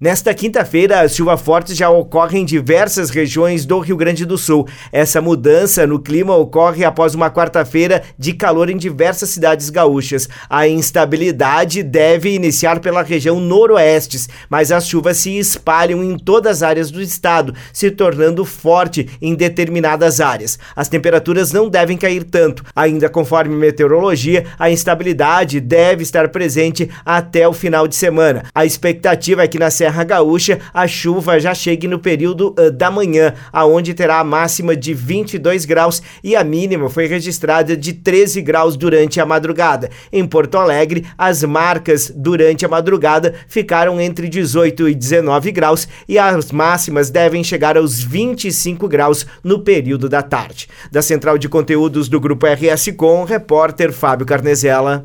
Nesta quinta-feira, as chuvas fortes já ocorrem em diversas regiões do Rio Grande do Sul. Essa mudança no clima ocorre após uma quarta-feira de calor em diversas cidades gaúchas. A instabilidade deve iniciar pela região noroeste, mas as chuvas se espalham em todas as áreas do estado, se tornando forte em determinadas áreas. As temperaturas não devem cair tanto. Ainda conforme meteorologia, a instabilidade deve estar presente até o final de semana. A expectativa é que na Serra Gaúcha, a chuva já chegue no período uh, da manhã, aonde terá a máxima de 22 graus e a mínima foi registrada de 13 graus durante a madrugada. Em Porto Alegre, as marcas durante a madrugada ficaram entre 18 e 19 graus e as máximas devem chegar aos 25 graus no período da tarde. Da central de conteúdos do grupo RS Com, repórter Fábio Carnezella.